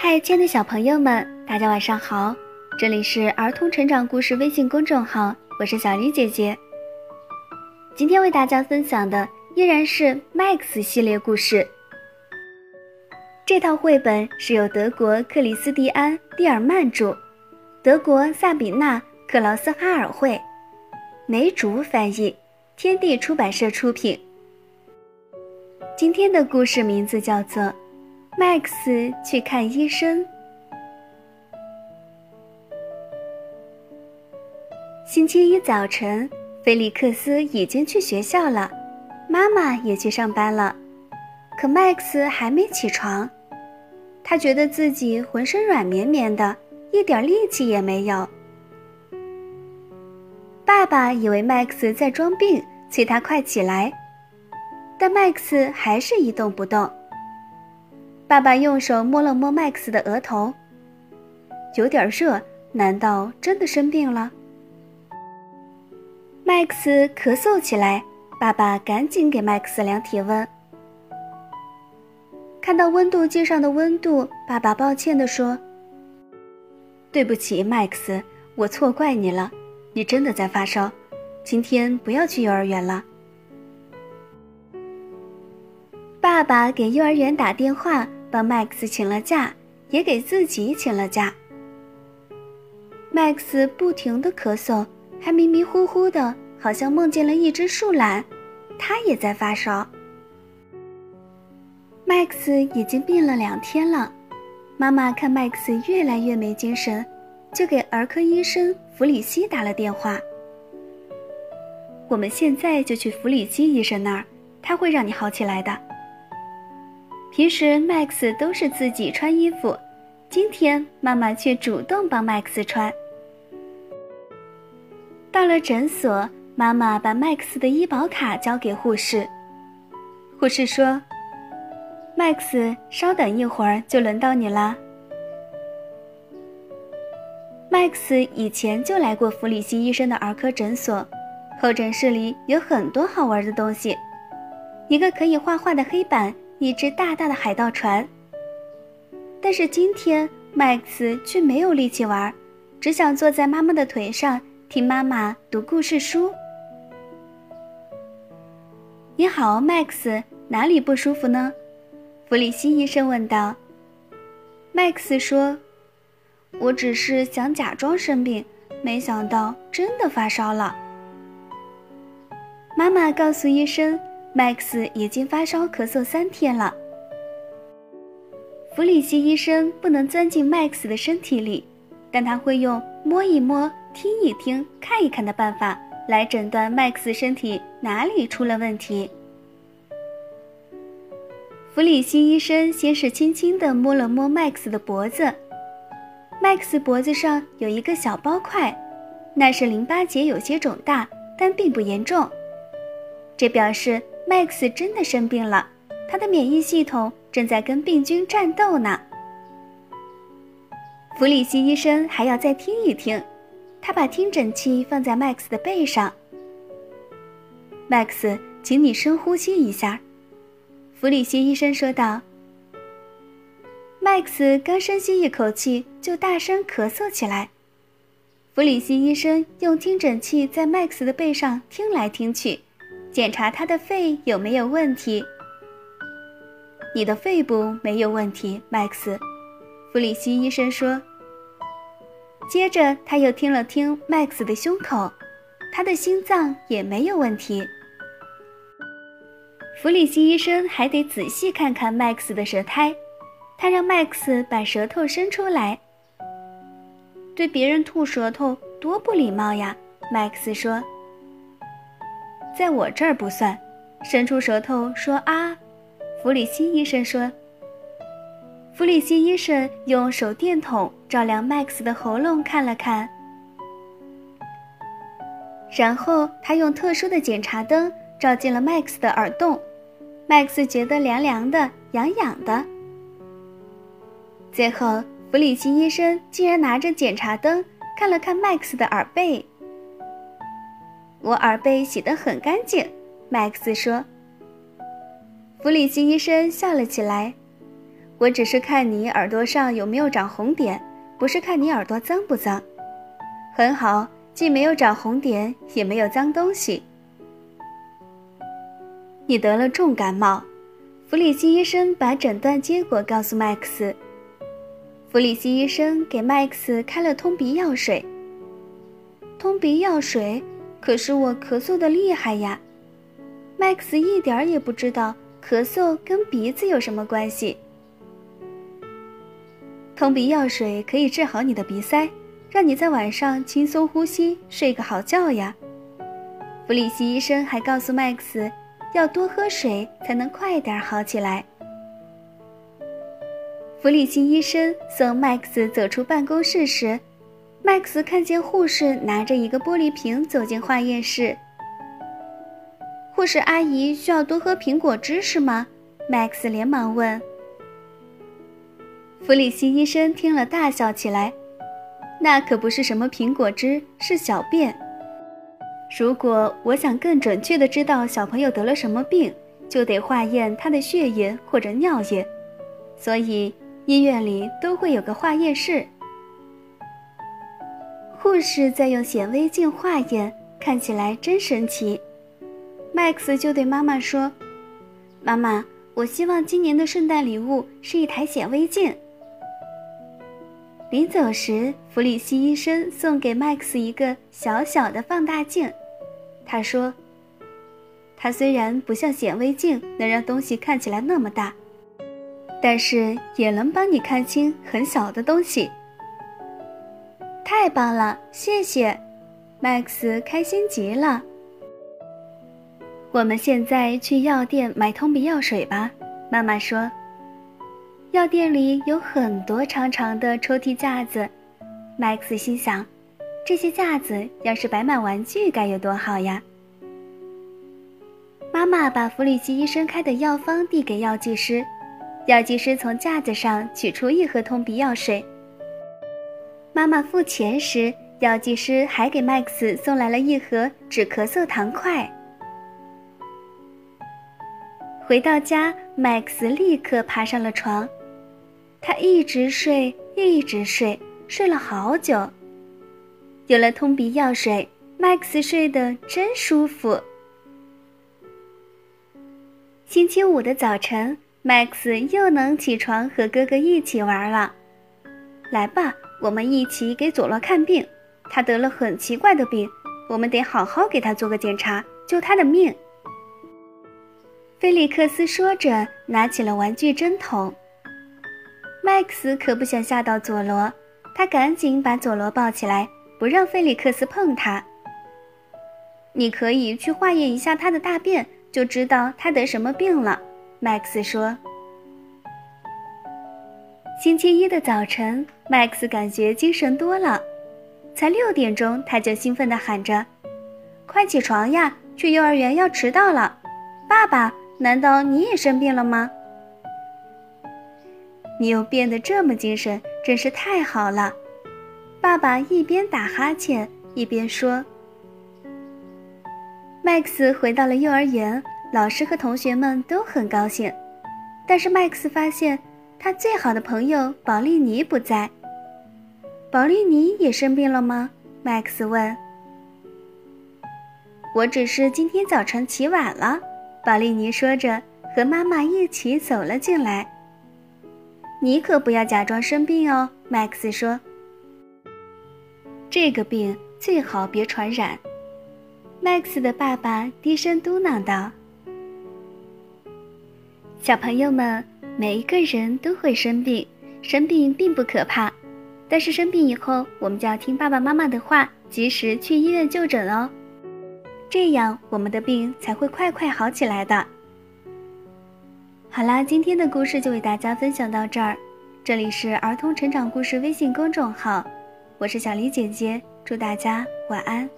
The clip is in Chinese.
嗨，亲爱的小朋友们，大家晚上好！这里是儿童成长故事微信公众号，我是小丽姐姐。今天为大家分享的依然是 Max 系列故事。这套绘本是由德国克里斯蒂安·蒂尔曼著，德国萨比娜·克劳斯哈尔绘，梅竹翻译，天地出版社出品。今天的故事名字叫做。Max 去看医生。星期一早晨，菲利克斯已经去学校了，妈妈也去上班了，可 Max 还没起床。他觉得自己浑身软绵绵的，一点力气也没有。爸爸以为 Max 在装病，催他快起来，但 Max 还是一动不动。爸爸用手摸了摸麦克斯的额头，有点热，难道真的生病了麦克斯咳嗽起来，爸爸赶紧给麦克斯量体温。看到温度计上的温度，爸爸抱歉地说：“对不起麦克斯我错怪你了，你真的在发烧，今天不要去幼儿园了。”爸爸给幼儿园打电话。帮 Max 请了假，也给自己请了假。Max 不停的咳嗽，还迷迷糊糊的，好像梦见了一只树懒，他也在发烧。Max 已经病了两天了，妈妈看 Max 越来越没精神，就给儿科医生弗里希打了电话。我们现在就去弗里希医生那儿，他会让你好起来的。平时 Max 都是自己穿衣服，今天妈妈却主动帮 Max 穿。到了诊所，妈妈把 Max 的医保卡交给护士。护士说：“Max，稍等一会儿就轮到你啦。” Max 以前就来过弗里希医生的儿科诊所，候诊室里有很多好玩的东西，一个可以画画的黑板。一只大大的海盗船。但是今天，Max 却没有力气玩，只想坐在妈妈的腿上听妈妈读故事书。你好，Max，哪里不舒服呢？弗里希医生问道。Max 说：“我只是想假装生病，没想到真的发烧了。”妈妈告诉医生。Max 已经发烧咳嗽三天了。弗里希医生不能钻进 Max 的身体里，但他会用摸一摸、听一听、看一看的办法来诊断 Max 身体哪里出了问题。弗里希医生先是轻轻地摸了摸 Max 的脖子，Max 脖子上有一个小包块，那是淋巴结有些肿大，但并不严重，这表示。Max 真的生病了，他的免疫系统正在跟病菌战斗呢。弗里希医生还要再听一听，他把听诊器放在 Max 的背上。Max，请你深呼吸一下，弗里希医生说道。Max 刚深吸一口气，就大声咳嗽起来。弗里希医生用听诊器在 Max 的背上听来听去。检查他的肺有没有问题。你的肺部没有问题，Max，弗里希医生说。接着他又听了听 Max 的胸口，他的心脏也没有问题。弗里希医生还得仔细看看 Max 的舌苔，他让 Max 把舌头伸出来。对别人吐舌头多不礼貌呀，Max 说。在我这儿不算，伸出舌头说啊，弗里希医生说。弗里希医生用手电筒照亮 Max 的喉咙看了看，然后他用特殊的检查灯照进了 Max 的耳洞，Max 觉得凉凉的、痒痒的。最后，弗里希医生竟然拿着检查灯看了看 Max 的耳背。我耳背洗得很干净，Max 说。弗里希医生笑了起来。我只是看你耳朵上有没有长红点，不是看你耳朵脏不脏。很好，既没有长红点，也没有脏东西。你得了重感冒。弗里希医生把诊断结果告诉麦克斯。弗里希医生给麦克斯开了通鼻药水。通鼻药水，可是我咳嗽的厉害呀。麦克斯一点儿也不知道咳嗽跟鼻子有什么关系。通鼻药水可以治好你的鼻塞，让你在晚上轻松呼吸，睡个好觉呀。弗里希医生还告诉麦克斯。要多喝水才能快点好起来。弗里希医生送麦克斯走出办公室时，麦克斯看见护士拿着一个玻璃瓶走进化验室。护士阿姨需要多喝苹果汁是吗？麦克斯连忙问。弗里希医生听了大笑起来：“那可不是什么苹果汁，是小便。”如果我想更准确地知道小朋友得了什么病，就得化验他的血液或者尿液，所以医院里都会有个化验室。护士在用显微镜化验，看起来真神奇。麦克斯就对妈妈说：“妈妈，我希望今年的圣诞礼物是一台显微镜。”临走时，弗里希医生送给麦克斯一个小小的放大镜。他说：“它虽然不像显微镜能让东西看起来那么大，但是也能帮你看清很小的东西。”太棒了，谢谢，麦克斯开心极了。我们现在去药店买通鼻药水吧，妈妈说。药店里有很多长长的抽屉架子，麦克斯心想，这些架子要是摆满玩具该有多好呀！妈妈把弗里希医生开的药方递给药剂师，药剂师从架子上取出一盒通鼻药水。妈妈付钱时，药剂师还给麦克斯送来了一盒止咳嗽糖块。回到家，麦克斯立刻爬上了床。他一直睡，一直睡，睡了好久。有了通鼻药水，麦克斯睡得真舒服。星期五的早晨，麦克斯又能起床和哥哥一起玩了。来吧，我们一起给佐罗看病。他得了很奇怪的病，我们得好好给他做个检查，救他的命。菲利克斯说着，拿起了玩具针筒。麦克斯可不想吓到佐罗，他赶紧把佐罗抱起来，不让菲利克斯碰他。你可以去化验一下他的大便，就知道他得什么病了。麦克斯说。星期一的早晨，麦克斯感觉精神多了，才六点钟，他就兴奋地喊着：“快起床呀，去幼儿园要迟到了！”爸爸，难道你也生病了吗？你又变得这么精神，真是太好了。爸爸一边打哈欠一边说。麦克斯回到了幼儿园，老师和同学们都很高兴，但是麦克斯发现他最好的朋友保利尼不在。保利尼也生病了吗？麦克斯问。我只是今天早晨起晚了，保利尼说着，和妈妈一起走了进来。你可不要假装生病哦，麦克斯说。这个病最好别传染，麦克斯的爸爸低声嘟囔道。小朋友们，每一个人都会生病，生病并不可怕，但是生病以后，我们就要听爸爸妈妈的话，及时去医院就诊哦，这样我们的病才会快快好起来的。好啦，今天的故事就为大家分享到这儿。这里是儿童成长故事微信公众号，我是小黎姐姐，祝大家晚安。